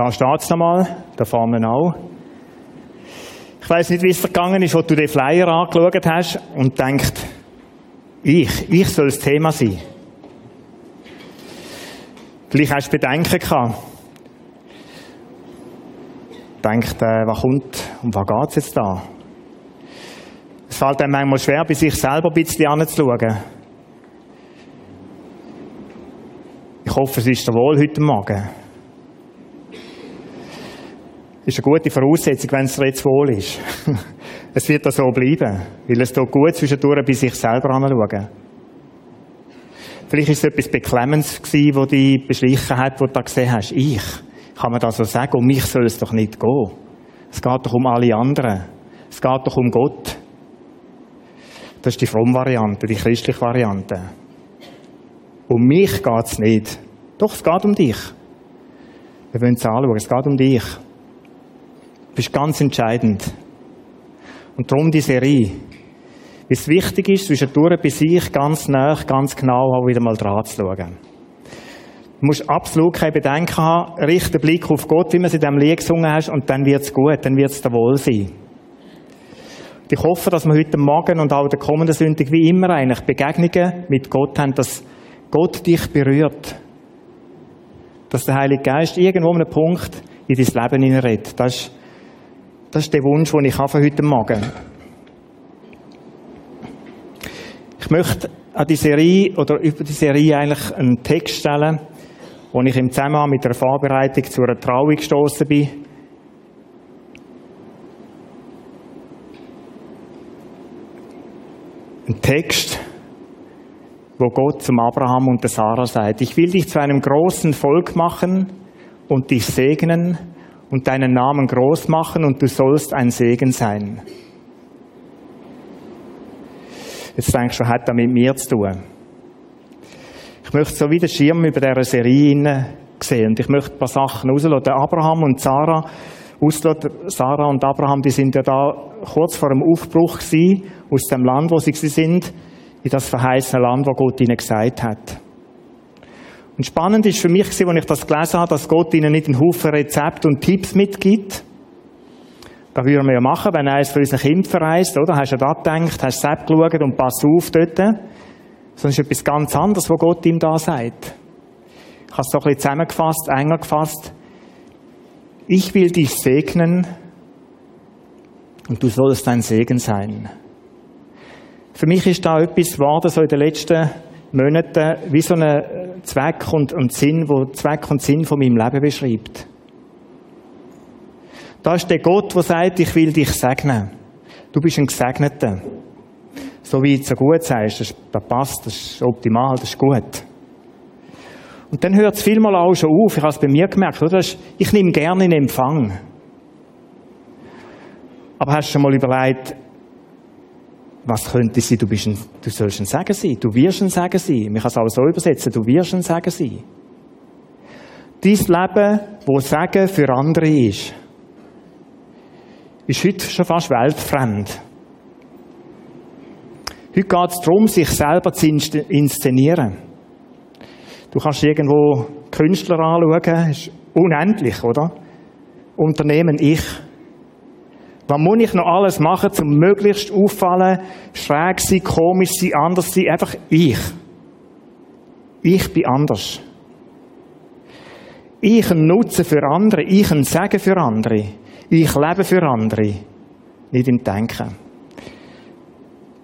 Da steht es nochmal, da vorne auch. Ich weiß nicht, wie es dir gegangen ist, wo du den Flyer angeschaut hast und denkst, ich, ich soll das Thema sein. Vielleicht hast du Bedenken gehabt. Denkt, äh, was kommt, um was geht es jetzt da? Es fällt einem manchmal schwer, bei sich selber ein bisschen anzuschauen. Ich hoffe, es ist dir wohl heute Morgen. Ist eine gute Voraussetzung, wenn es dir jetzt wohl ist. es wird da so bleiben, weil es tut gut zwischendurch bei sich selber anschauen. Vielleicht ist es etwas Beklemmendes gewesen, das dich beschlichen hat, wo du da gesehen hast. Ich, kann man das so sagen, um mich soll es doch nicht gehen. Es geht doch um alle anderen. Es geht doch um Gott. Das ist die fromme Variante, die christliche Variante. Um mich geht es nicht. Doch, es geht um dich. Wir wollen es anschauen, es geht um dich. Du bist ganz entscheidend. Und darum die Serie. Wie es wichtig ist, zwischendurch bei sich ganz nah, ganz genau auch wieder mal dran zu schauen. Du musst absolut keine Bedenken haben. Richte den Blick auf Gott, wie man es in diesem Lied gesungen hast, und dann wird es gut, dann wird es dir wohl sein. Und ich hoffe, dass wir heute Morgen und auch der kommenden Sonntag wie immer eigentlich Begegnungen mit Gott haben, dass Gott dich berührt. Dass der Heilige Geist irgendwo an einem Punkt in dein Leben hineinredet. Das ist, das ist der Wunsch, den ich habe heute Morgen. Ich möchte an die Serie oder über die Serie eigentlich einen Text stellen, wo ich im Zusammenhang mit der Vorbereitung zu einer Trauung gestoßen bin. Ein Text, wo Gott zum Abraham und der Sarah sagt, ich will dich zu einem großen Volk machen und dich segnen und deinen Namen groß machen und du sollst ein Segen sein. Jetzt denkst du, hat das mit mir zu tun? Ich möchte so wie den Schirm über dieser Serie sehen und ich möchte ein paar Sachen rauslassen. Abraham und Sarah, auslassen. Sarah und Abraham, die sind ja da kurz vor dem Aufbruch gewesen, aus dem Land, wo sie sind, in das verheißene Land, wo Gott ihnen gesagt hat. Und spannend ist für mich, als ich das gelesen habe, dass Gott ihnen nicht einen Haufen Rezepte und Tipps mitgibt. Das würden wir ja machen, wenn eines von unseren Kindern verreist, oder? Hast du da gedacht, hast du selbst geschaut und pass auf dort es ist etwas ganz anderes, was Gott ihm da sagt. Ich habe es so ein bisschen zusammengefasst, enger gefasst. Ich will dich segnen und du sollst ein Segen sein. Für mich ist da etwas geworden, so in den letzten Monaten, wie so ein Zweck und, und Sinn, wo Zweck und Sinn von meinem Leben beschreibt. Da ist der Gott, der sagt, ich will dich segnen. Du bist ein Gesegneter so wie du so gut sagst, das passt, das ist optimal, das ist gut. Und dann hört es vielmal auch schon auf. Ich habe es bei mir gemerkt, oder? Ich nehme gerne in Empfang. Aber hast du schon mal überlegt, was könnte sein? Du, bist ein, du sollst ein Sagen sein. Du wirst ein Sagen sein. Man kann es auch so übersetzen. Du wirst ein Sagen sein. Dein Leben, wo Sagen für andere ist, ist heute schon fast weltfremd. Heute geht es darum, sich selber zu inszenieren. Du kannst irgendwo Künstler anschauen, ist unendlich, oder? Unternehmen ich. Was muss ich noch alles machen, um möglichst auffallen, schräg sein, komisch sein, anders sein? Einfach ich. Ich bin anders. Ich ein Nutzen für andere, ich Segen für andere, ich lebe für andere, nicht im Denken.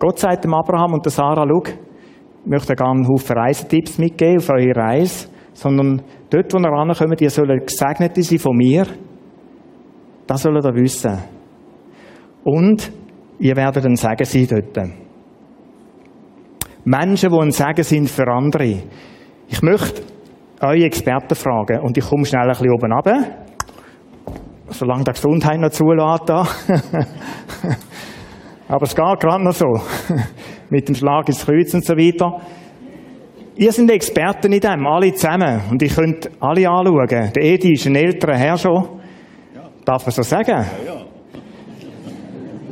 Gott sagt dem Abraham und der Sarah, schau, ich möchte gerne einen Haufen Reisetipps mitgeben auf eure Reise, sondern dort, wo ihr rankommt, ihr sollt Gesegnete sein von mir. Das sollt ihr wissen. Und ihr werdet ein Segen sein dort. Menschen, die ein Segen sind für andere. Ich möchte eure Experten fragen und ich komme schnell ein bisschen oben runter. Solange der Gesundheit noch zulässt. Aber es geht gerade noch so. Mit dem Schlag ins Kreuz und so weiter. Ihr seid Experten in dem, alle zusammen. Und ich könnt alle anschauen. Der Edi ist ein älterer Herr schon. Darf man so sagen? Ja, ja.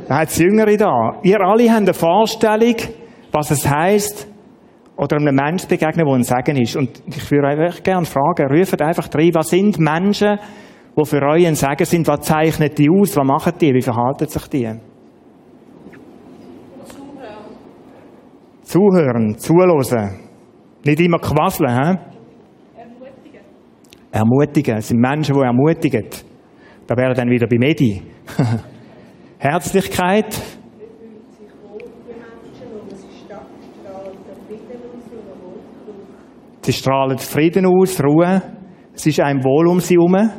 Da hat es Jüngere da. Ihr alle habt eine Vorstellung, was es heisst, oder einem Menschen begegnen, der ein Segen ist. Und ich würde euch gerne fragen, ruft einfach rein, was sind Menschen, die für euch ein Sagen sind? Was zeichnet die aus? Was machen die? Wie verhalten sich die? Zuhören, zuhören. Nicht immer quasseln, hä? Ermutigen. Ermutigen. Es sind Menschen, die ermutigen. Da wären dann wieder bei Medi. Herzlichkeit. Sie strahlen Frieden aus, Ruhe. Es ist einem wohl um sie herum.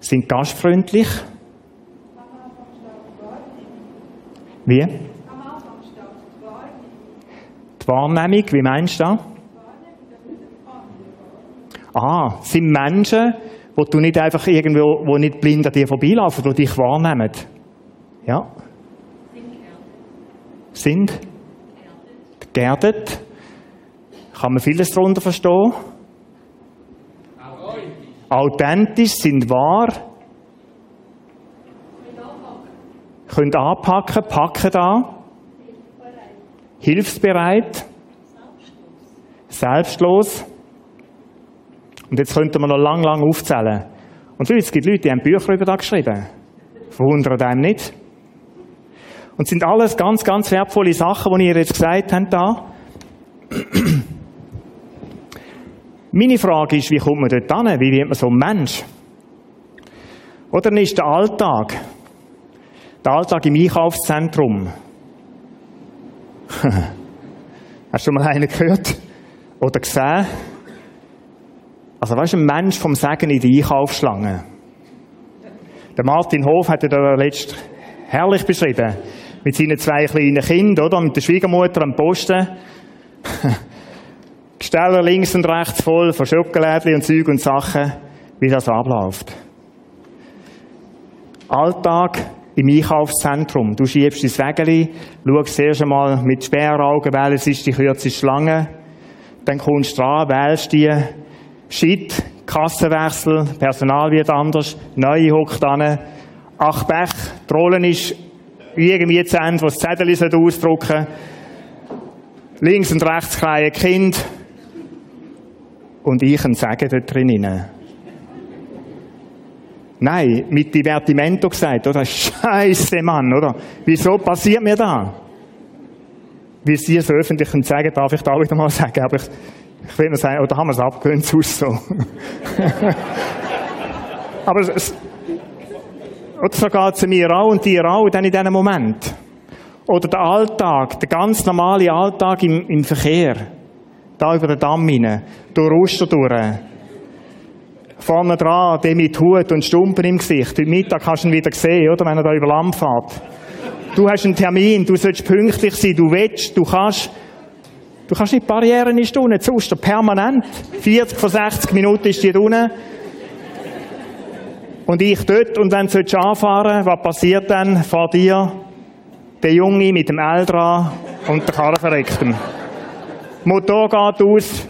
Sind gastfreundlich. Wie? Die Wahrnehmung, wie meinst du das? Ah, sind Menschen, wo du nicht einfach irgendwo, wo nicht blind an dir vorbeilaufen, die dich wahrnehmen. Ja. Sind geerdet. Kann man vieles darunter verstehen. Authentisch, sind wahr. Können anpacken, packen da. Hilfsbereit. Selbstlos. Und jetzt könnten wir noch lang, lang aufzählen. Und es gibt Leute, die haben Bücher über das geschrieben. Verwundert einem nicht. Und sind alles ganz, ganz wertvolle Sachen, die ihr jetzt gesagt habt da. Meine Frage ist, wie kommt man dort hin? Wie wird man so ein Mensch? Oder ist der Alltag. Der Alltag im Einkaufszentrum. Hast du schon mal einen gehört? Oder gesehen? Also weißt du, ein Mensch vom Segen in die Einkaufsschlange. Der Martin Hof hat er letzt herrlich beschrieben. Mit seinen zwei kleinen Kindern, oder? Mit der Schwiegermutter am Posten. Gesteller links und rechts voll von Schokolädchen und Zeug und Sachen, wie das abläuft. Alltag im Einkaufszentrum. Du schiebst dein Wägeli, schaust erst einmal mit Sperraugen, wählst ist die kürzeste Schlange, dann kommst du dran, wählst die, Shit, Kassenwechsel, Personal wird anders, neue hockt an, ach Bech, die ist irgendwie zu Ende, was das Zettel ausdrucken links und rechts kleine Kind, und ich ein Sagen dort drinnen. Nein, mit Divertimento gesagt, oder? Scheiße, Mann, oder? Wieso passiert mir das? Wie Sie es öffentlich sagen, darf ich da wieder mal sagen, aber ich, ich will nur sagen, oder haben wir es abgewöhnt, sonst so. aber es, oder so geht es mir auch und dir auch dann in diesem Moment. Oder der Alltag, der ganz normale Alltag im, im Verkehr da über den Damm hinein, durch Oster durch. Vorne dran, der mit Hut und Stumpen im Gesicht. Heute Mittag hast du ihn wieder gesehen, oder? Wenn er da über Land fährt. Du hast einen Termin, du sollst pünktlich sein, du willst, du kannst. Du kannst nicht Barrieren in Stunden, Oster permanent. 40 von 60 Minuten ist die unten. Und ich dort, und wenn du anfahren was passiert dann vor dir? Der Junge mit dem L dran und der Karre verreckt ihm. Motor geht aus.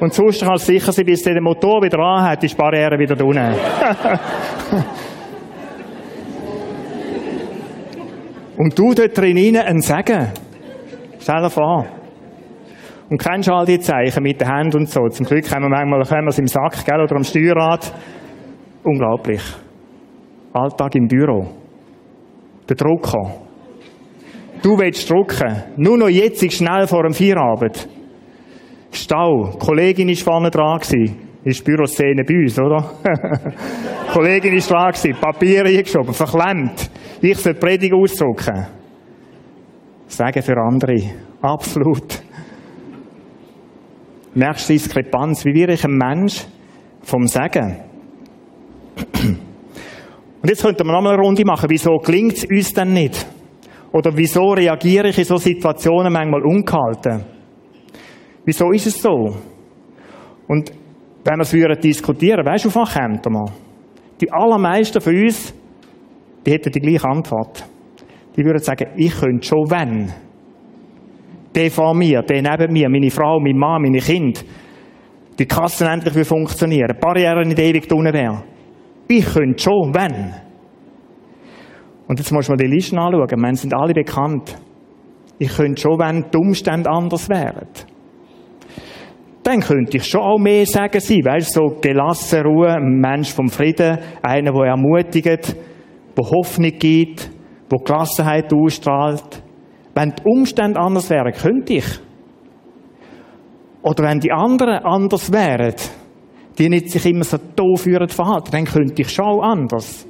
Und sonst kannst du sicher sein, bis der Motor wieder anhat, ist die Barriere wieder unten. Und du dort drinnen ein Segen. Stell dir vor. Und kennst du all die Zeichen mit den Händen und so? Zum Glück haben wir manchmal haben wir es im Sack, gell, oder am Steuerrad. Unglaublich. Alltag im Büro. Der Drucker. Du willst drucken. Nur noch jetzt schnell vor dem Feierabend. Stau. Die Kollegin war vorne dran gewesen. Ist Büroszene bei uns, oder? die Kollegin war dran gewesen. Papier eingeschoben, verklemmt. Ich soll die Predigt ausdrucken. Sagen für andere. Absolut. Merkst du Diskrepanz? Wie wäre ich ein Mensch vom Sagen? Und jetzt könnten wir nochmal eine Runde machen. Wieso gelingt es uns denn nicht? Oder wieso reagiere ich in so Situationen manchmal ungehalten? Wieso ist es so? Und wenn wir es würden diskutieren, weißt du, auf was kommt mal? Die allermeisten von uns, die hätten die gleiche Antwort. Die würden sagen, ich könnte schon, wenn. Der vor mir, der neben mir, meine Frau, mein Mann, meine Kinder, die Kassen endlich funktionieren, Barrieren nicht ewig unten wären. Ich könnte schon, wenn. Und jetzt muss man die Listen anschauen. Wir sind alle bekannt. Ich könnte schon, wenn die Umstände anders wären. dann könnte ich schon auch mehr sagen sein. Weißt so gelassen, Ruhe, ein Mensch vom Frieden, einer, der ermutigt, der Hoffnung gibt, der Gelassenheit ausstrahlt. Wenn die Umstände anders wären, könnte ich. Oder wenn die anderen anders wären, die nicht sich immer so doof verhalten, dann könnte ich schon anders.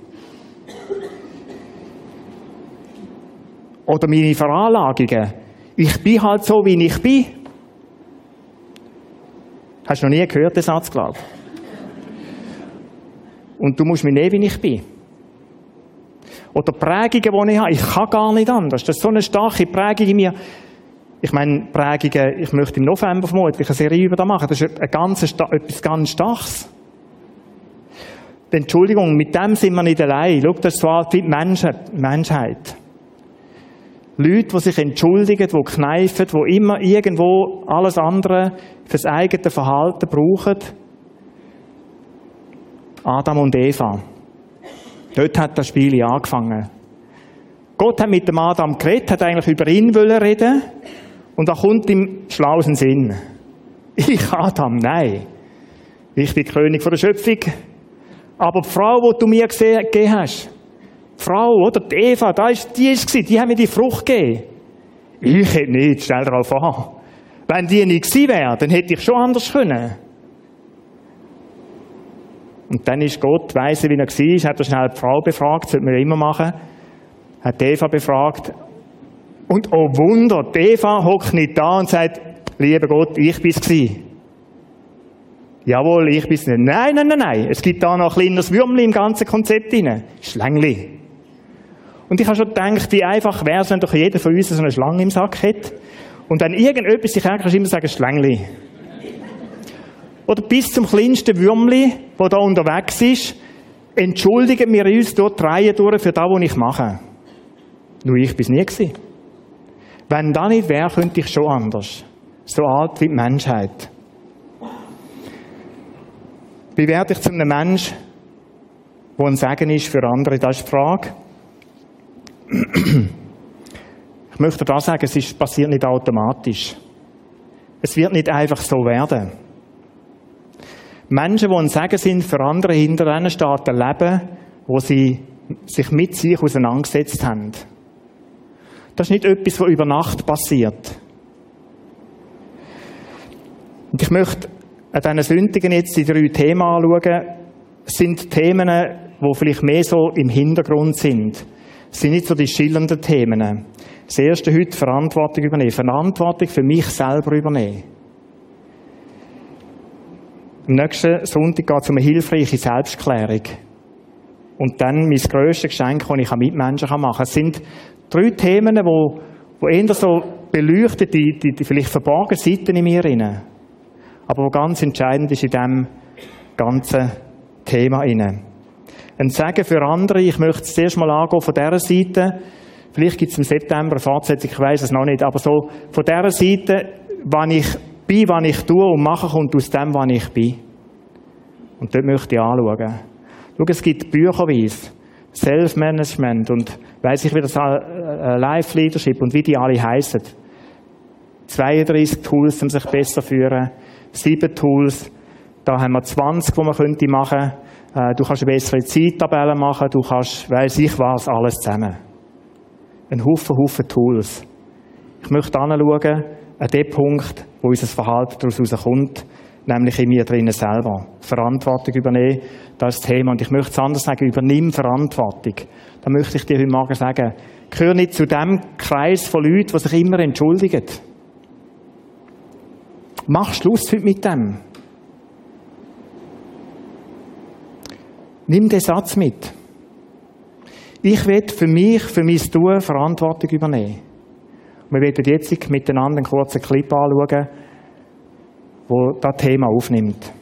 Oder meine Veranlagungen. Ich bin halt so, wie ich bin. Hast du noch nie gehört, den Satz, glaube ich? Und du musst mich nehmen, wie ich bin. Oder Prägungen, die ich habe. Ich kann gar nicht anders. Das ist so eine starke Prägung in mir. Ich meine, Prägungen, ich möchte im November vermutlich eine Serie über das machen. Das ist ein ganz, etwas ganz Starkes. Entschuldigung, mit dem sind wir nicht allein. Schau, das ist so alt wie Menschheit. Leute, die sich entschuldigen, die kneifen, die immer irgendwo alles andere fürs eigene Verhalten brauchen. Adam und Eva. Dort hat das Spiel angefangen. Gott hat mit dem Adam geredet, hat eigentlich über ihn wollen reden. Und da kommt ihm schlausen Sinn. Ich, Adam, nein. Ich bin König der Schöpfung. Aber die Frau, die du mir gegeben hast, die Frau, oder? Die Eva, da ist, die ist die hat mir die Frucht gegeben. Ich hätte nicht, stell darauf an. Wenn die nicht gewesen wäre, dann hätte ich schon anders können. Und dann ist Gott, weiss wie er war, hat er schnell die Frau befragt, das sollte man immer machen, hat Eva befragt. Und oh Wunder, Eva hockt nicht da und sagt, lieber Gott, ich bin's gewesen. Jawohl, ich bin's nicht. Nein, nein, nein, nein. Es gibt da noch ein kleines Würmli im ganzen Konzept drin. Schlängli. Und ich habe schon gedacht, wie einfach wäre es, wenn doch jeder von uns so eine Schlange im Sack hätte. Und dann irgendetwas kannst du immer sagen, Schlängli. Oder bis zum kleinsten Würmli, wo da unterwegs ist, entschuldigen wir uns dort die Reihe durch für das, was ich mache. Nur ich bin es nie gewesen. Wenn das nicht wäre, könnte ich schon anders. So alt wie die Menschheit. Wie werde ich zu einem Mensch, der ein Segen ist für andere? Das ist die Frage. Ich möchte da sagen, es passiert nicht automatisch. Es wird nicht einfach so werden. Menschen, die ein Segen sind für andere, hinter ihnen steht ein Leben, wo sie sich mit sich auseinandergesetzt haben. Das ist nicht etwas, was über Nacht passiert. Und ich möchte an diesen Sündigen jetzt die drei Themen anschauen. Es sind Themen, die vielleicht mehr so im Hintergrund sind. Das sind nicht so die schillernden Themen. Das erste heute Verantwortung übernehmen. Verantwortung für mich selber übernehmen. Am nächsten Sonntag geht es um eine hilfreiche Selbstklärung. Und dann mein grösstes Geschenk, das ich Mitmenschen machen kann. Es sind drei Themen, die, wo eher so beleuchten, die, die, die vielleicht verborgenen Seiten in mir rein. Aber wo ganz entscheidend ist in diesem ganzen Thema inne ein Segen für andere. Ich möchte es zuerst mal angehen von dieser Seite. Vielleicht gibt es im September eine Fortsetzung, ich weiß es noch nicht, aber so von dieser Seite, wann ich bin, wann ich tue und mache, kommt aus dem, wann ich bin. Und dort möchte ich anschauen. Schau, es gibt Bücherweise, Self-Management und weiss ich, wie das äh, Life-Leadership und wie die alle heißen. 32 Tools, um sich besser zu führen. Sieben Tools. Da haben wir 20, die man könnte machen könnte. Äh, du kannst eine bessere Zeittabelle machen, du kannst, weiss ich was, alles zusammen. Ein Haufen, Haufen Tools. Ich möchte anschauen, an dem Punkt, wo unser Verhalten daraus herauskommt, nämlich in mir drinnen selber. Verantwortung übernehmen, das ist das Thema. Und ich möchte es anders sagen, übernimm Verantwortung. Da möchte ich dir heute Morgen sagen, gehör nicht zu dem Kreis von Leuten, die sich immer entschuldigen. Mach Schluss heute mit dem. Nimm den Satz mit. Ich will für mich, für mein Tun Verantwortung übernehmen. Wir werden jetzt miteinander einen kurzen Clip anschauen, wo das Thema aufnimmt.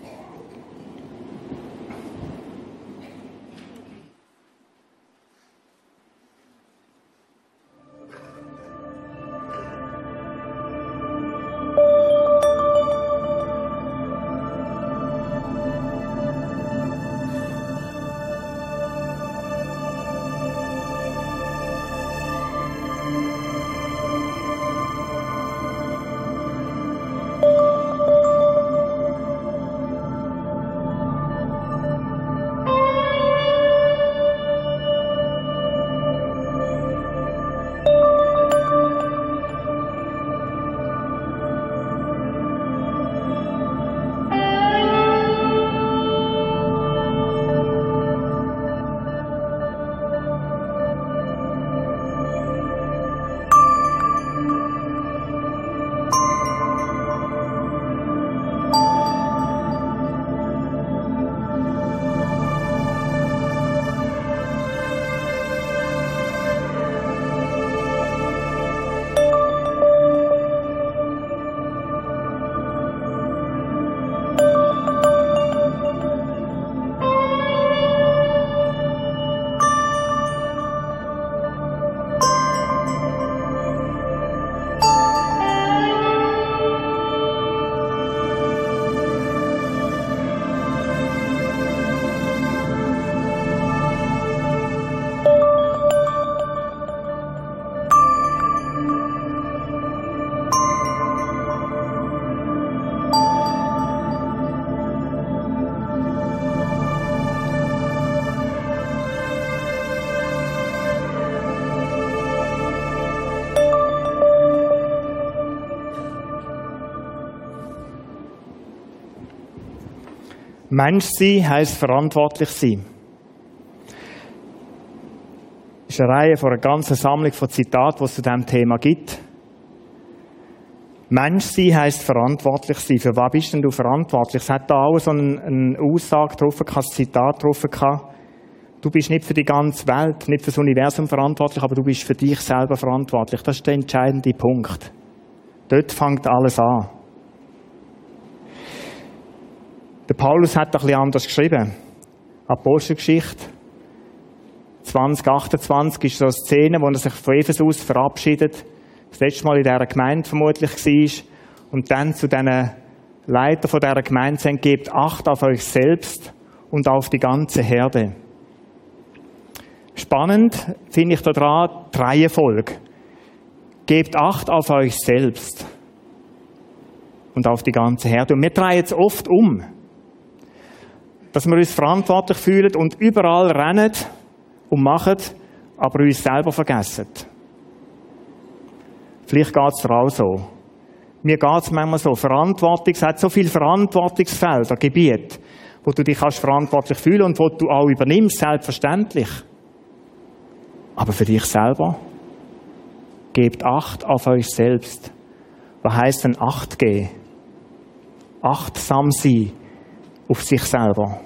Mensch sein heisst verantwortlich sein. Das ist eine Reihe von einer ganzen Sammlung von Zitaten, die es zu diesem Thema gibt. Mensch sein heisst verantwortlich sein. Für was bist denn du verantwortlich? Es hat da auch so eine, eine Aussage drauf, ein Zitat gehabt. Du bist nicht für die ganze Welt, nicht für das Universum verantwortlich, aber du bist für dich selber verantwortlich. Das ist der entscheidende Punkt. Dort fängt alles an. Der Paulus hat ein bisschen anders geschrieben. Apostelgeschichte 2028 ist so eine Szene, wo er sich von Ephesus verabschiedet. Das letzte Mal in dieser Gemeinde vermutlich war. Und dann zu diesen Leiter von dieser Gemeinde sagt, gebt Acht auf euch selbst und auf die ganze Herde. Spannend finde ich daran die Reihenfolge. Gebt Acht auf euch selbst und auf die ganze Herde. Und wir drehen es oft um, dass wir uns verantwortlich fühlen und überall rennen und machen, aber uns selber vergessen. Vielleicht geht es dir auch so. Mir geht es manchmal so. Verantwortung, es hat so viele Verantwortungsfelder, Gebiete, wo du dich kannst verantwortlich fühlen und wo du auch übernimmst, selbstverständlich. Aber für dich selber? Gebt Acht auf euch selbst. Was heißt denn Acht geben? Achtsam sein auf sich selber.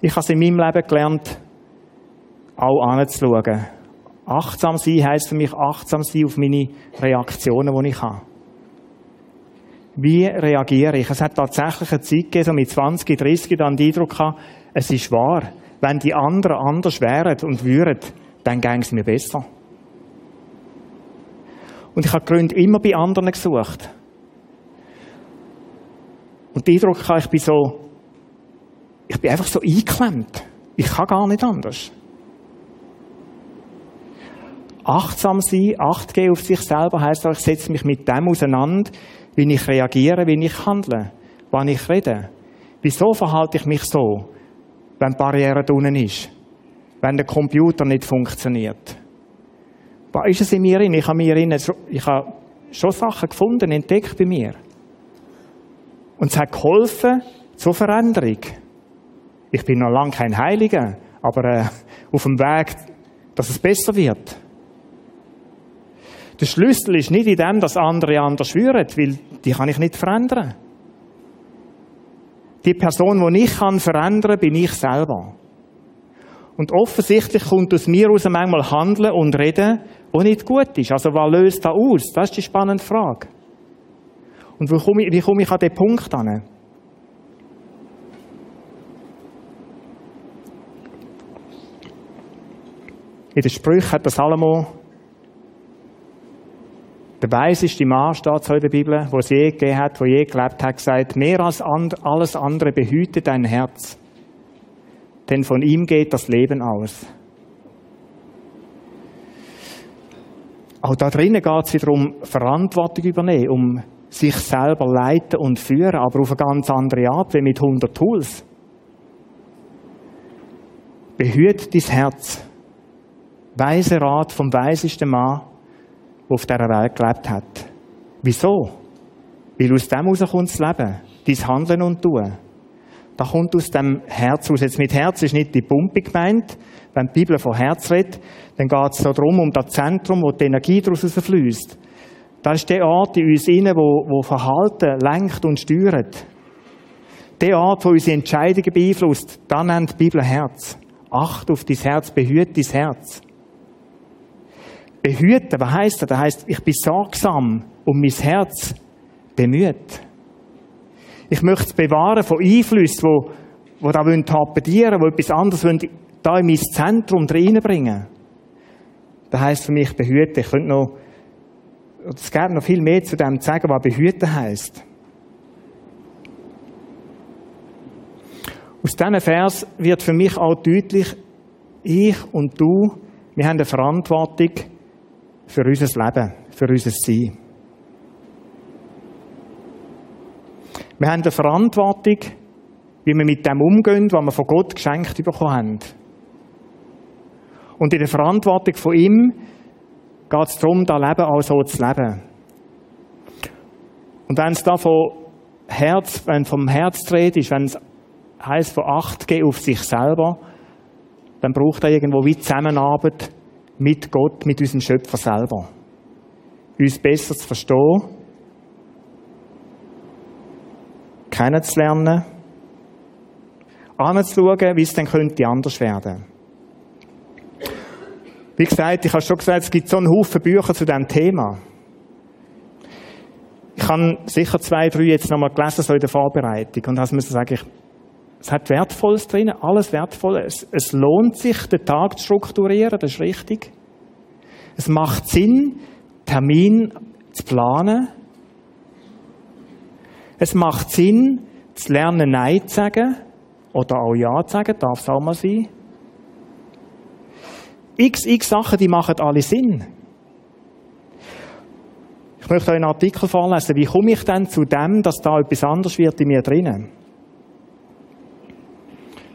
Ich habe es in meinem Leben gelernt, auch anzuschauen. Achtsam sein heisst für mich achtsam sein auf meine Reaktionen, die ich habe. Wie reagiere ich? Es hat tatsächlich eine Zeit gegeben, so mit 20, 30, dann den Eindruck gehabt, es ist wahr, wenn die anderen anders wären und würden, dann ging es mir besser. Und ich habe Gründe immer bei anderen gesucht. Und der Eindruck hatte, ich bin so, ich bin einfach so eingeklemmt. Ich kann gar nicht anders. Achtsam sein, Acht geben auf sich selber, heisst auch, ich setze mich mit dem auseinander, wie ich reagiere, wie ich handle, wann ich rede. Wieso verhalte ich mich so, wenn die Barriere unten ist? wenn der Computer nicht funktioniert. Was ist es in mir Ich habe mir in, ich habe schon Sachen gefunden, entdeckt bei mir. Und es hat geholfen zur Veränderung. Ich bin noch lange kein Heiliger, aber äh, auf dem Weg, dass es besser wird. Der Schlüssel ist nicht in dem, dass andere anders schwören, weil die kann ich nicht verändern. Die Person, die ich kann verändern, bin ich selber. Und offensichtlich kommt aus mir aus manchmal Handeln und Reden, wo nicht gut ist. Also was löst da aus? Das ist die spannende Frage. Und wie komme ich, wie komme ich an den Punkt an? In den Sprüchen hat der Salomo, der weiseste Mann, steht so in der Bibel, wo es je gegeben hat, wo je gelebt hat, gesagt, mehr als alles andere behüte dein Herz denn von ihm geht das Leben aus. Auch da drinnen geht es wieder um Verantwortung übernehmen, um sich selber leiten und führen, aber auf eine ganz andere Art, wie mit 100 Tools. Behüt dein Herz. Weise Rat vom weisesten Mann, der auf dieser Welt gelebt hat. Wieso? Weil aus dem herauskommt das Leben, dein Handeln und Tun. Das kommt aus dem Herz aus. Jetzt mit Herz ist nicht die Pumpe gemeint. Wenn die Bibel von Herz redet, dann geht es darum, um das Zentrum, wo die Energie daraus fließt. Das ist der Ort in uns inne, wo, wo Verhalten lenkt und steuert. Der Ort, wo unsere Entscheidungen beeinflusst, dann nennt die Bibel Herz. Acht auf dein Herz, behüte dein Herz. Behüten, was heisst das? Das heisst, ich bin sorgsam um mein Herz bemüht. Ich möchte es bewahren von Einflüssen, wo, wo da wollen, wo etwas anderes wollen, da in mein Zentrum reinbringen. Das heisst für mich behüten. Ich könnte noch, es gäbe noch viel mehr zu dem sagen, was behüten heisst. Aus diesem Vers wird für mich auch deutlich, ich und du, wir haben eine Verantwortung für unser Leben, für unser Sein. Wir haben eine Verantwortung, wie wir mit dem umgehen, was wir von Gott geschenkt bekommen haben. Und in der Verantwortung von ihm geht es darum, das Leben auch so zu leben. Und wenn es da von Herz, wenn vom Herz dreht ist, wenn es heisst von Acht geben auf sich selber, dann braucht er irgendwo wie Zusammenarbeit mit Gott, mit unserem Schöpfer selber. Uns besser zu verstehen, kennenzulernen, anzuschauen, wie es dann könnte anders werden. Wie gesagt, ich habe schon gesagt, es gibt so einen Haufen Bücher zu diesem Thema. Ich habe sicher zwei, drei jetzt nochmal gelesen, so in der Vorbereitung. Und das müssen sagen, ich, es hat Wertvolles drin, alles Wertvolles. Es, es lohnt sich, den Tag zu strukturieren, das ist richtig. Es macht Sinn, Termin zu planen. Es macht Sinn, zu lernen, Nein zu sagen. Oder auch Ja zu sagen, darf es auch mal sein. X, x Sachen, die machen alle Sinn. Ich möchte euch einen Artikel vorlesen. Wie komme ich denn zu dem, dass da etwas anders wird in mir drinnen?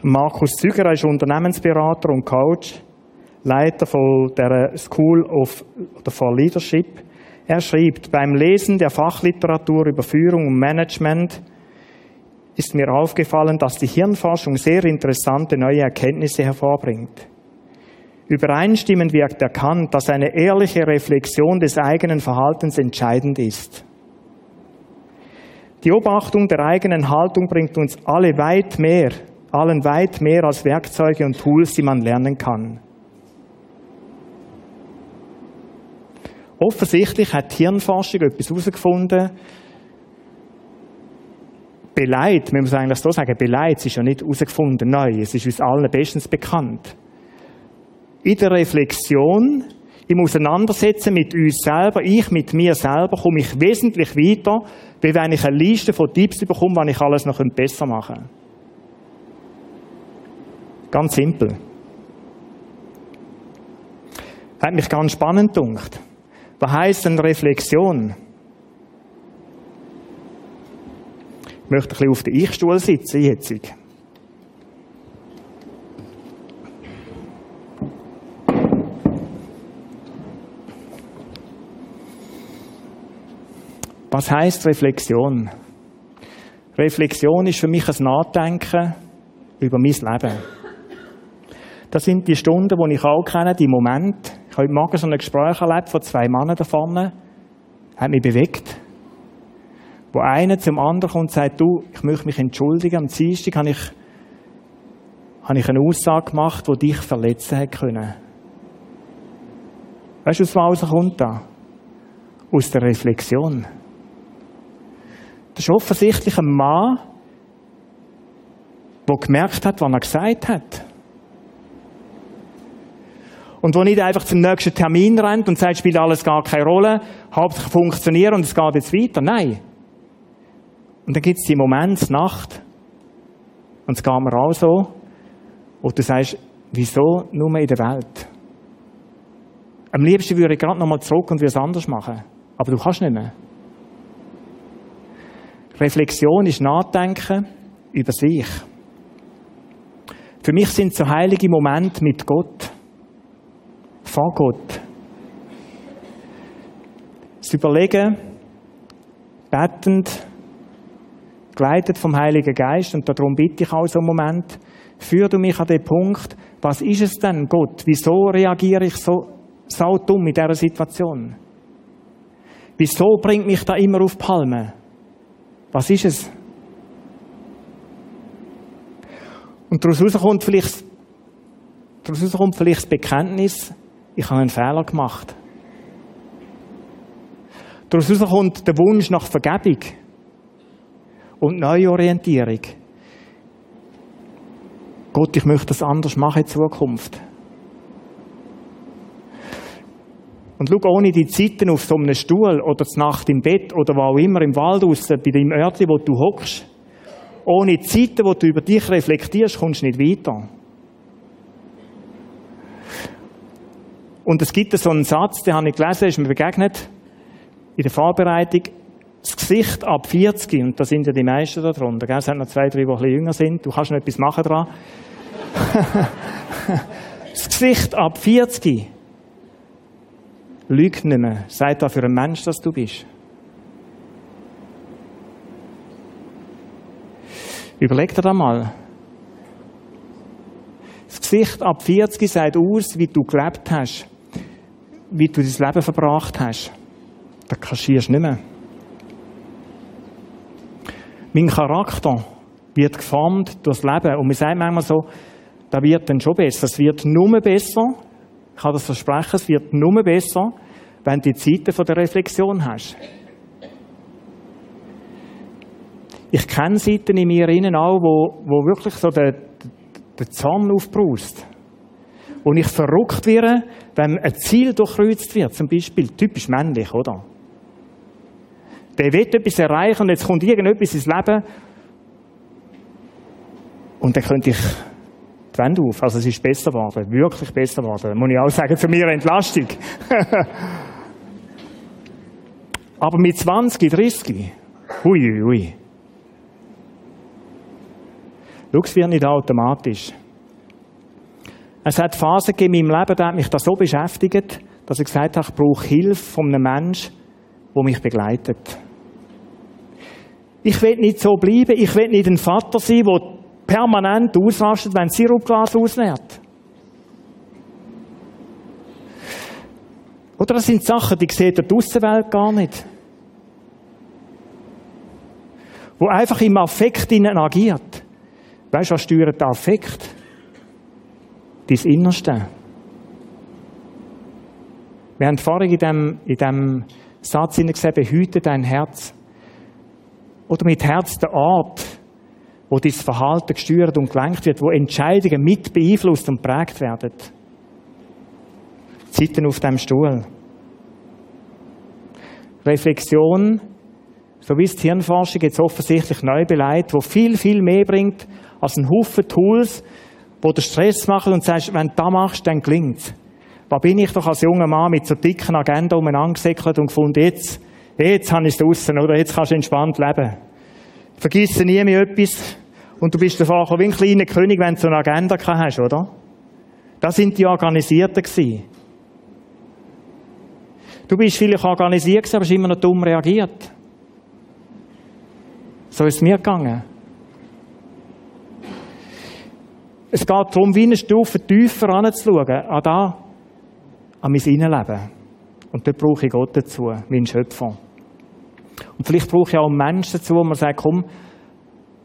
Markus Züger ist Unternehmensberater und Coach, Leiter von der School of, oder for Leadership. Er schreibt, beim Lesen der Fachliteratur über Führung und Management ist mir aufgefallen, dass die Hirnforschung sehr interessante neue Erkenntnisse hervorbringt. Übereinstimmend wird erkannt, dass eine ehrliche Reflexion des eigenen Verhaltens entscheidend ist. Die Beobachtung der eigenen Haltung bringt uns alle weit mehr, allen weit mehr als Werkzeuge und Tools, die man lernen kann. Offensichtlich hat die Hirnforschung etwas herausgefunden. Beleid, man muss eigentlich so sagen, Beleid ist ja nicht herausgefunden neu, es ist uns allen bestens bekannt in der Reflexion, im Auseinandersetzen mit uns selber, ich mit mir selber, komme ich wesentlich weiter, wie wenn ich eine Liste von Tipps bekomme, wann ich alles noch besser machen könnte. Ganz simpel. Hat mich ganz spannend gedacht. Was heisst denn Reflexion? Ich möchte ein bisschen auf den Ich-Stuhl sitzen jetzt. Was heißt Reflexion? Reflexion ist für mich ein Nachdenken über mein Leben. Das sind die Stunden, die ich auch kenne, die Momente. Ich habe heute Morgen so ein Gespräch erlebt von zwei Männern da vorne. Hat mich bewegt. Wo einer zum anderen kommt und sagt, du, ich möchte mich entschuldigen. Am Dienstag habe ich, habe ich eine Aussage gemacht, die dich verletzen hätte können. Weißt du, was rauskommt da? Aus der Reflexion. Das ist offensichtlich ein Mann, der gemerkt hat, was er gesagt hat. Und wo nicht einfach zum nächsten Termin rennt und sagt, spielt alles gar keine Rolle, hauptsächlich funktioniert und es geht jetzt weiter. Nein. Und dann gibt es die Momente, Nacht, und es geht mir auch so, wo du sagst, wieso nur in der Welt? Am liebsten würde ich gerade nochmal zurück und es anders machen. Aber du kannst nicht mehr. Reflexion ist Nachdenken über sich. Für mich sind so heilige Momente mit Gott, vor Gott. Das Überlegen, bettend, geleitet vom Heiligen Geist, und darum bitte ich auch so einen Moment, führ du mich an den Punkt, was ist es denn, Gott? Wieso reagiere ich so, so dumm in dieser Situation? Wieso bringt mich da immer auf Palme? Was ist es? Und daraus kommt vielleicht, daraus kommt vielleicht das Bekenntnis, ich habe einen Fehler gemacht. Daraus kommt der Wunsch nach Vergebung und Neuorientierung. Gott, ich möchte das anders machen in Zukunft. Und schau, ohne die Zeiten auf so einem Stuhl oder zur Nacht im Bett oder wo auch immer im Wald raus, bei deinem Örtchen, wo du hockst, ohne Zeiten, wo du über dich reflektierst, kommst du nicht weiter. Und es gibt so einen Satz, den habe ich gelesen, ist mir begegnet, in der Vorbereitung, das Gesicht ab 40, und da sind ja die meisten da drunter, gell? es sind noch zwei, drei, die ein bisschen jünger sind, du kannst noch etwas machen dran. das Gesicht ab 40 Lüg nicht mehr. Sei da für ein Mensch, dass du bist. Überleg dir da mal. Lebensgeschichte ab 40 sagt aus, wie du gelebt hast, wie du dein Leben verbracht hast. Das kassierst du nicht mehr. Mein Charakter wird geformt durchs Leben. Und man sagt manchmal so, da wird dann schon besser. Es wird nur besser. Ich kann das versprechen, es wird nur besser, wenn du die Zeiten der Reflexion hast. Ich kenne Seiten in mir innen auch, wo, wo wirklich so der, der Zorn aufbraust. Und ich verrückt werde, wenn ein Ziel durchkreuzt wird, zum Beispiel, typisch männlich, oder? Der will etwas erreichen und jetzt kommt irgendetwas ins Leben und dann könnte ich die Wände auf. Also es ist besser geworden, wirklich besser geworden. Muss ich auch sagen, für mich Entlastung. Aber mit 20, 30, hui, hui. Schau, es wird nicht automatisch. Es hat Phasen in meinem Leben, da hat mich das so beschäftigt, dass ich gesagt habe, ich brauche Hilfe von einem Menschen, der mich begleitet. Ich will nicht so bleiben, ich will nicht ein Vater sein, der permanent ausrastet, wenn Sirupglas ausleert. Oder das sind Sachen, die sieht die Aussenwelt gar nicht. Wo einfach im Affekt innen agiert. Weißt du, was steuert der Affekt? Dein Innerste. Wir haben vorhin in diesem, in diesem Satz gesehen, behüte dein Herz. Oder mit Herz der Ort, wo dein Verhalten gesteuert und gelenkt wird, wo Entscheidungen mit beeinflusst und prägt werden. Zeiten auf dem Stuhl. Reflexion, so wie es die Hirnforschung jetzt offensichtlich neu beleidigt, wo viel, viel mehr bringt als ein Haufen Tools, wo der Stress machen und sagst, wenn du das machst, dann gelingt Da bin ich doch als junger Mann mit so dicken Agenda umeinander und gefunden, jetzt, jetzt habe ich es draussen, oder? Jetzt kannst du entspannt leben. Vergiss nie mehr etwas. Und du bist davor wie ein kleiner König, wenn du so eine Agenda hast, oder? Das sind die Organisierten gewesen. Du bist vielleicht organisiert, aber hast immer noch dumm reagiert. So ist es mir gegangen. Es geht darum, wie eine Stufe tiefer anzuschauen, an da, an mein Innenleben. Und dort brauche ich Gott dazu, meinen Schöpfer. Und vielleicht brauche ich auch einen Menschen dazu, wo man sagt, komm,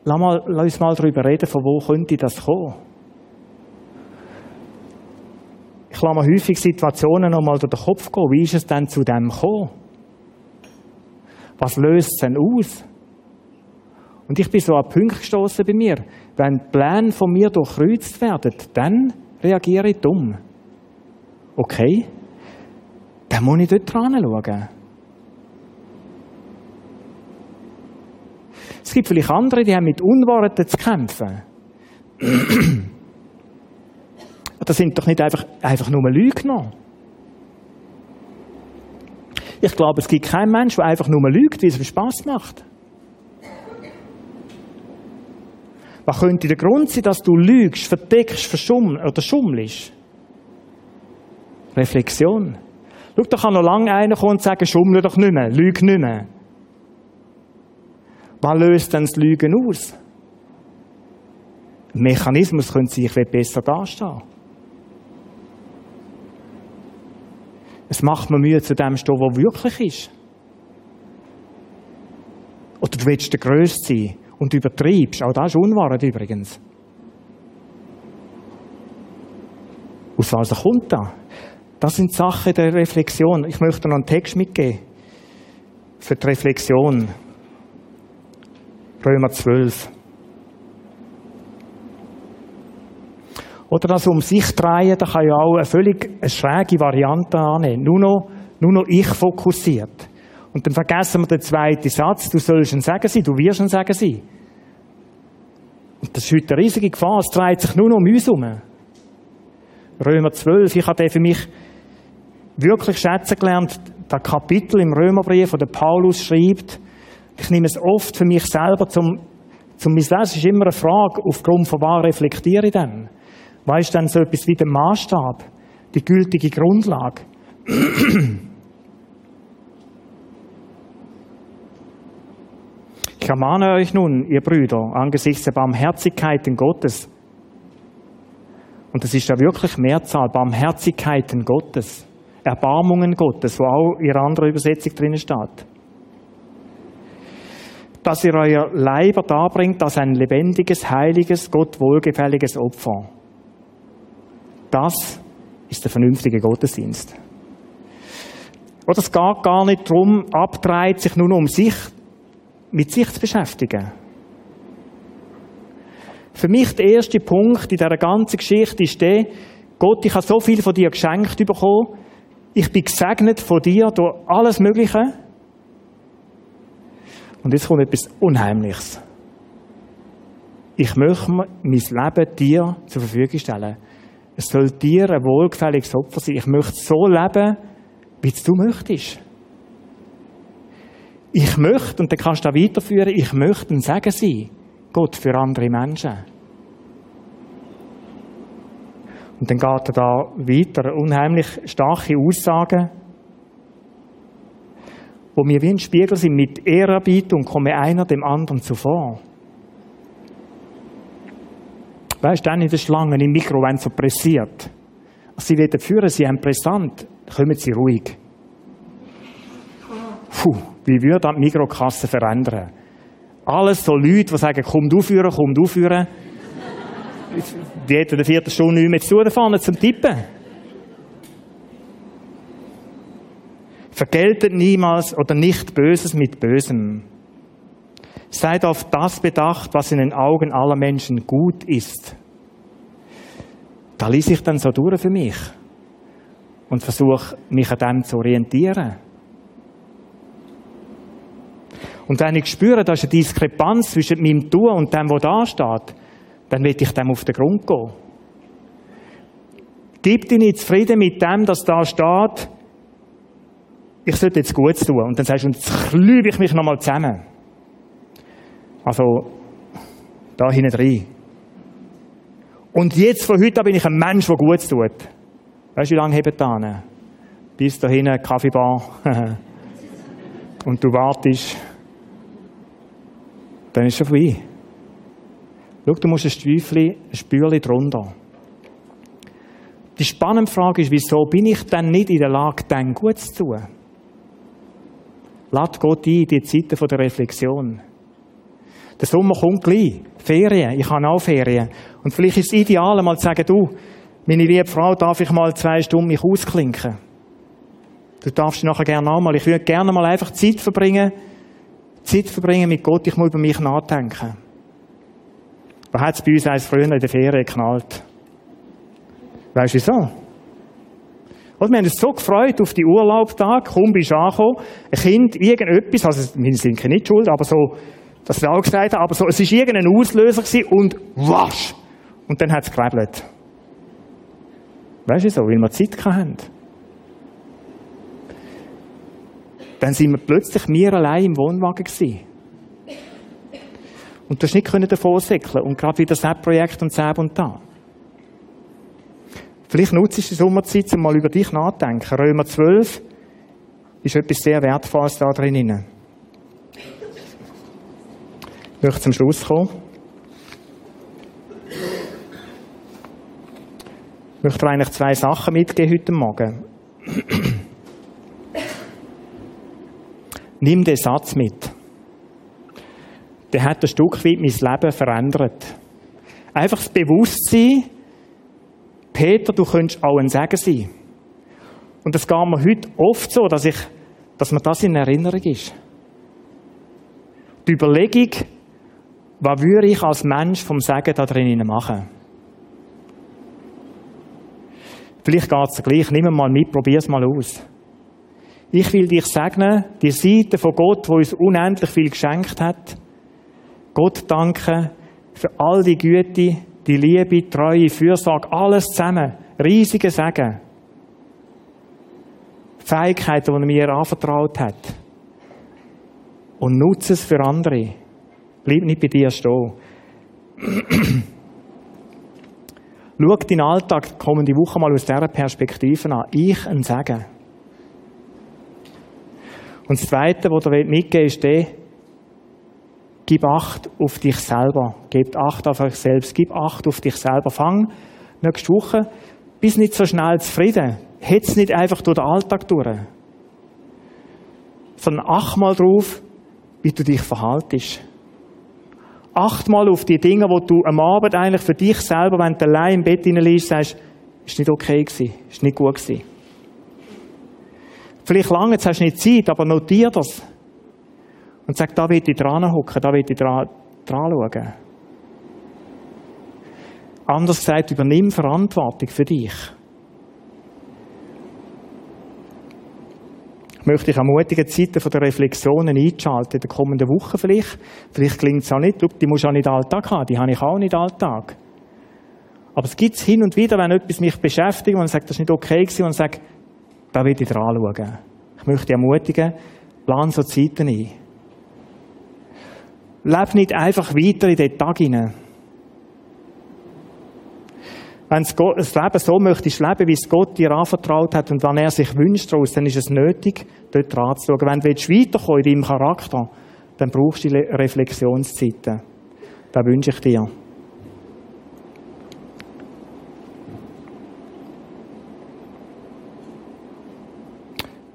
lass, mal, lass uns mal darüber reden, von wo könnte das kommen. Ich lasse mir häufig Situationen noch mal durch den Kopf gehen. Wie ist es denn zu dem gekommen? Was löst es denn aus? Und ich bin so an Punkt gestoßen bei mir. Wenn die Pläne von mir durchkreuzt werden, dann reagiere ich dumm. Okay? Dann muss ich dort dran schauen. Es gibt vielleicht andere, die haben mit Unwahrheiten zu kämpfen. das sind doch nicht einfach, einfach nur Lügner. Ich glaube, es gibt keinen Mensch, der einfach nur lügt, weil es ihm Spass macht. Was könnte der Grund sein, dass du lügst, verdeckst, verschummelst oder schummelst? Reflexion. Schau, da kann noch lange einer kommen und sagen, schummle doch nicht mehr, lüg nicht mehr. Was löst denn das Lügen aus? Ein Mechanismus könnte sich besser dastehen. Es macht mir Mühe, zu dem zu stehen, was wirklich ist. Oder du willst der Größte sein und übertreibst. Auch das ist Unwahrheit übrigens. Aus was kommt da? Das sind Sachen der Reflexion. Ich möchte noch einen Text mitgeben. Für die Reflexion. Römer 12. Oder das um sich drehen, da kann ja auch eine völlig schräge Variante annehmen. Nur noch, nur noch ich fokussiert. Und dann vergessen wir den zweiten Satz, du sollst ein Sagen sein, du wirst ein Sagen sein. Und das ist heute eine riesige Gefahr, es dreht sich nur noch um uns herum. Römer 12, ich habe den für mich wirklich schätzen gelernt, das Kapitel im Römerbrief, wo der Paulus schreibt, ich nehme es oft für mich selber zum, zum Lesen. Es ist immer eine Frage, aufgrund von was reflektiere ich denn? Was ist denn so etwas wie der Maßstab, die gültige Grundlage? Ich ermahne euch nun, ihr Brüder, angesichts der Barmherzigkeiten Gottes Und das ist ja wirklich Mehrzahl, Barmherzigkeiten Gottes, Erbarmungen Gottes, wo auch in einer anderen Übersetzung drin steht. Dass ihr euer Leiber darbringt als ein lebendiges, heiliges, Gott wohlgefälliges Opfer. Das ist der vernünftige Gottesdienst. Oder es geht gar nicht darum, abdreht sich nur um sich, mit sich zu beschäftigen. Für mich der erste Punkt in dieser ganzen Geschichte ist der, Gott, ich habe so viel von dir geschenkt bekommen. Ich bin gesegnet von dir durch alles Mögliche. Und jetzt kommt etwas Unheimliches. Ich möchte mein Leben dir zur Verfügung stellen. Es soll dir ein wohlgefälliges Opfer sein. Ich möchte so leben, wie du möchtest. Ich möchte, und dann kannst du auch weiterführen, ich möchte ein Segen sein. Gott für andere Menschen. Und dann geht er da weiter, unheimlich starke Aussagen, wo wir wie ein Spiegel sind mit Ehrerbietung, komme einer dem anderen zuvor. Weißt du, dann in der Schlange im Mikro, wenn so pressiert. Sie werden führen, sie haben Präsent, kommen sie ruhig. Puh, wie würde die Mikrokasse verändern? Alles so Leute, die sagen, komm du führen, komm du führen. Die hätten der vierten Stunde nicht mehr zu tun, vorne zum Tippen. Vergeltet niemals oder nicht Böses mit Bösem. Seid auf das bedacht, was in den Augen aller Menschen gut ist. Da ließ ich dann so durch für mich und versuche, mich an dem zu orientieren. Und wenn ich spüre, da ist eine Diskrepanz zwischen meinem Tun und dem, was da steht, dann will ich dem auf den Grund gehen. Gib dich nicht zufrieden mit dem, dass da steht, ich sollte jetzt Gutes tun. Und dann sagst du, jetzt klübe ich mich nochmal zusammen. Also, da hinten rein. Und jetzt, von heute an, bin ich ein Mensch, der Gutes tut. Weißt du, wie lange hebt da Bis da hinten, Kaffeebar. Und du wartest dann ist es vorbei. Schau, du musst ein Stüfli, ein Spürli drunter. Die spannende Frage ist, wieso bin ich dann nicht in der Lage, dann gut zu tun? Lad Gott ein, die Zeiten der Reflexion. Der Sommer kommt gleich. Ferien. Ich habe auch Ferien. Und vielleicht ist es ideal, mal zu sagen, du, meine liebe Frau, darf ich mal zwei Stunden mich ausklinken? Du darfst nachher gerne auch mal. Ich würde gerne mal einfach Zeit verbringen, Zeit verbringen mit Gott, ich muss über mich nachdenken. Was hat es bei uns eins früher in der Ferien geknallt? Weißt du wieso? Und wir haben uns so gefreut auf die Urlaubstage, kaum bist angekommen, ein Kind, irgendetwas, also wir sind nicht schuld, aber so, dass wir auch gesagt haben, aber so, es war irgendein Auslöser gewesen und wasch! Und dann hat es gerebelt. Weißt du wieso? Weil wir Zeit hatten. Dann sind wir plötzlich wir allein im Wohnwagen gewesen. Und du hast nicht davon säckeln und gerade wieder das Projekt und das und da. Vielleicht nutzt du die Sommerzeit, um mal über dich nachzudenken. Römer 12 ist etwas sehr Wertvolles da drin. Ich möchte zum Schluss kommen. Ich möchte eigentlich zwei Sachen mitgeben heute Morgen. Nimm den Satz mit. Der hat ein Stück weit mein Leben verändert. Einfach das Bewusstsein, Peter, du könntest auch ein Segen sein. Und das geht mir heute oft so, dass, ich, dass mir das in Erinnerung ist. Die Überlegung, was würde ich als Mensch vom Segen da drinnen machen? Vielleicht geht es gleich, nimm mal mit, probier es mal aus. Ich will dich segnen, die Seite von Gott, wo uns unendlich viel geschenkt hat. Gott danken für all die Güte, die Liebe, Treue, Fürsorge, alles zusammen. Riesige Segen. Fähigkeiten, die er mir anvertraut hat. Und nutze es für andere. Bleib nicht bei dir stehen. Schau deinen Alltag kommende Woche mal aus dieser Perspektive an. Ich ein Segen. Und das Zweite, was er mitgeben ist der, gib Acht auf dich selber. Gib Acht auf euch selbst. Gib Acht auf dich selber. Fang nächste Woche, bist nicht so schnell zufrieden. Hetz nicht einfach durch den Alltag durch. Sondern acht mal drauf, wie du dich verhaltest. Acht mal auf die Dinge, wo du am Abend eigentlich für dich selber, wenn du allein im Bett liegst, sagst, ist nicht okay gewesen, ist nicht gut gewesen. Vielleicht lange, jetzt hast du nicht Zeit, aber notier das. Und sag, da will ich dran hocken, da will ich dran, dran schauen. Anders gesagt, übernimm Verantwortung für dich. Ich möchte dich ermutigen, Zeiten der Reflexionen einzuschalten, in der kommenden Woche vielleicht. Vielleicht klingt es auch nicht, die musst du auch nicht Alltag haben, die habe ich auch nicht Alltag. Aber es gibt es hin und wieder, wenn etwas mich beschäftigt und sagt, das ist nicht okay gewesen, und sagt, da will ich dran schauen. Ich möchte dich ermutigen, plan so Zeiten ein. Leb nicht einfach weiter in den Tag hinein. Wenn du das Leben so möchtest leben, wie es Gott dir anvertraut hat und wann er sich wünscht daraus, dann ist es nötig, dort dran. Wenn du weiterkommen in deinem Charakter, dann brauchst du Reflexionszeiten. Das wünsche ich dir.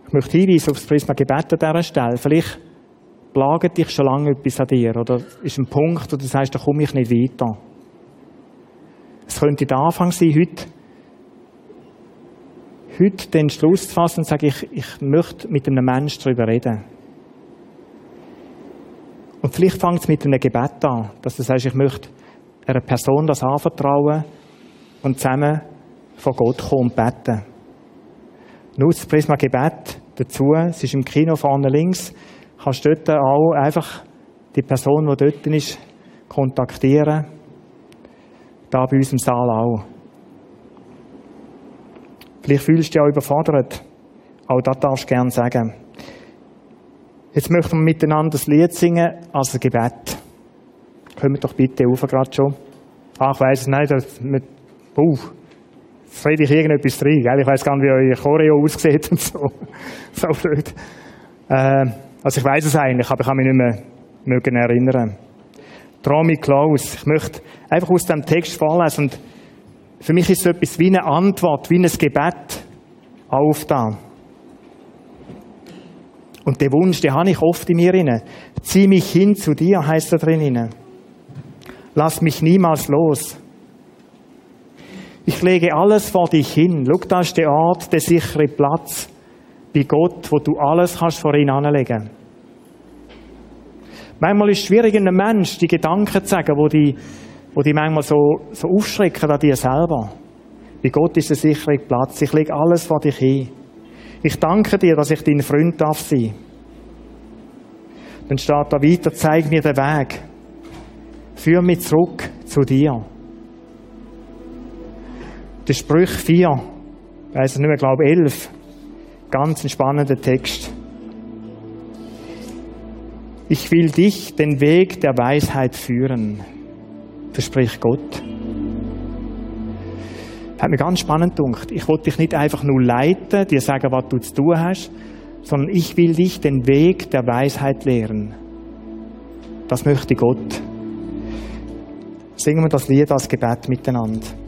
Ich möchte hinweisen auf das Prisma Gebet an dieser Stelle. Vielleicht plagt dich schon lange etwas an dir oder ist ein Punkt, wo du sagst, da komme ich nicht weiter. Es könnte der Anfang sein, heute, heute den Schluss zu fassen und zu sagen, ich, ich möchte mit einem Menschen darüber reden. Und vielleicht fängt es mit einem Gebet an, dass du sagst, ich möchte einer Person das anvertrauen und zusammen vor Gott kommen und beten. Nutze das Prisma Gebet dazu. Es ist im Kino vorne links. Kannst dort auch einfach die Person, die dort ist, kontaktieren da bei uns im Saal auch. Vielleicht fühlst du dich auch überfordert. Auch das darfst du gerne sagen. Jetzt möchten wir miteinander das Lied singen als ein Gebet. Wir doch bitte auf gerade schon. Ach, ich weiss es nicht, das mit, uh, jetzt rede ich irgendetwas drin, gell? Ich weiss gar nicht, wie euer Choreo aussieht und so. so blöd. Äh, also ich weiss es eigentlich, aber ich kann mich nicht mehr mögen erinnern. Me close. Ich möchte einfach aus dem Text vorlesen. Und für mich ist es etwas wie eine Antwort, wie ein Gebet auf da. Und der Wunsch, den habe ich oft in mir inne. Zieh mich hin zu dir, heißt da drin inne. Lass mich niemals los. Ich lege alles vor dich hin. Schau, da ist der Ort, der sichere Platz bei Gott, wo du alles kannst vor ihn anlegen. Manchmal ist es schwierig, einem Mensch die Gedanken zu sagen, wo die, wo die manchmal so, so aufschrecken an dir selber. Bei Gott ist der sichere Platz. Ich lege alles vor dich hin. Ich danke dir, dass ich dein Freund darf sein. Dann steht da weiter, zeig mir den Weg. Führ mich zurück zu dir. Der Sprüch 4, ich weiss nicht mehr, glaube 11. Ganz ein spannender Text. Ich will dich den Weg der Weisheit führen, verspricht Gott. Hat mir ganz spannend gedacht. Ich wollte dich nicht einfach nur leiten, dir sagen, was du zu tun hast, sondern ich will dich den Weg der Weisheit lehren. Das möchte Gott. Singen wir das Lied als Gebet miteinander.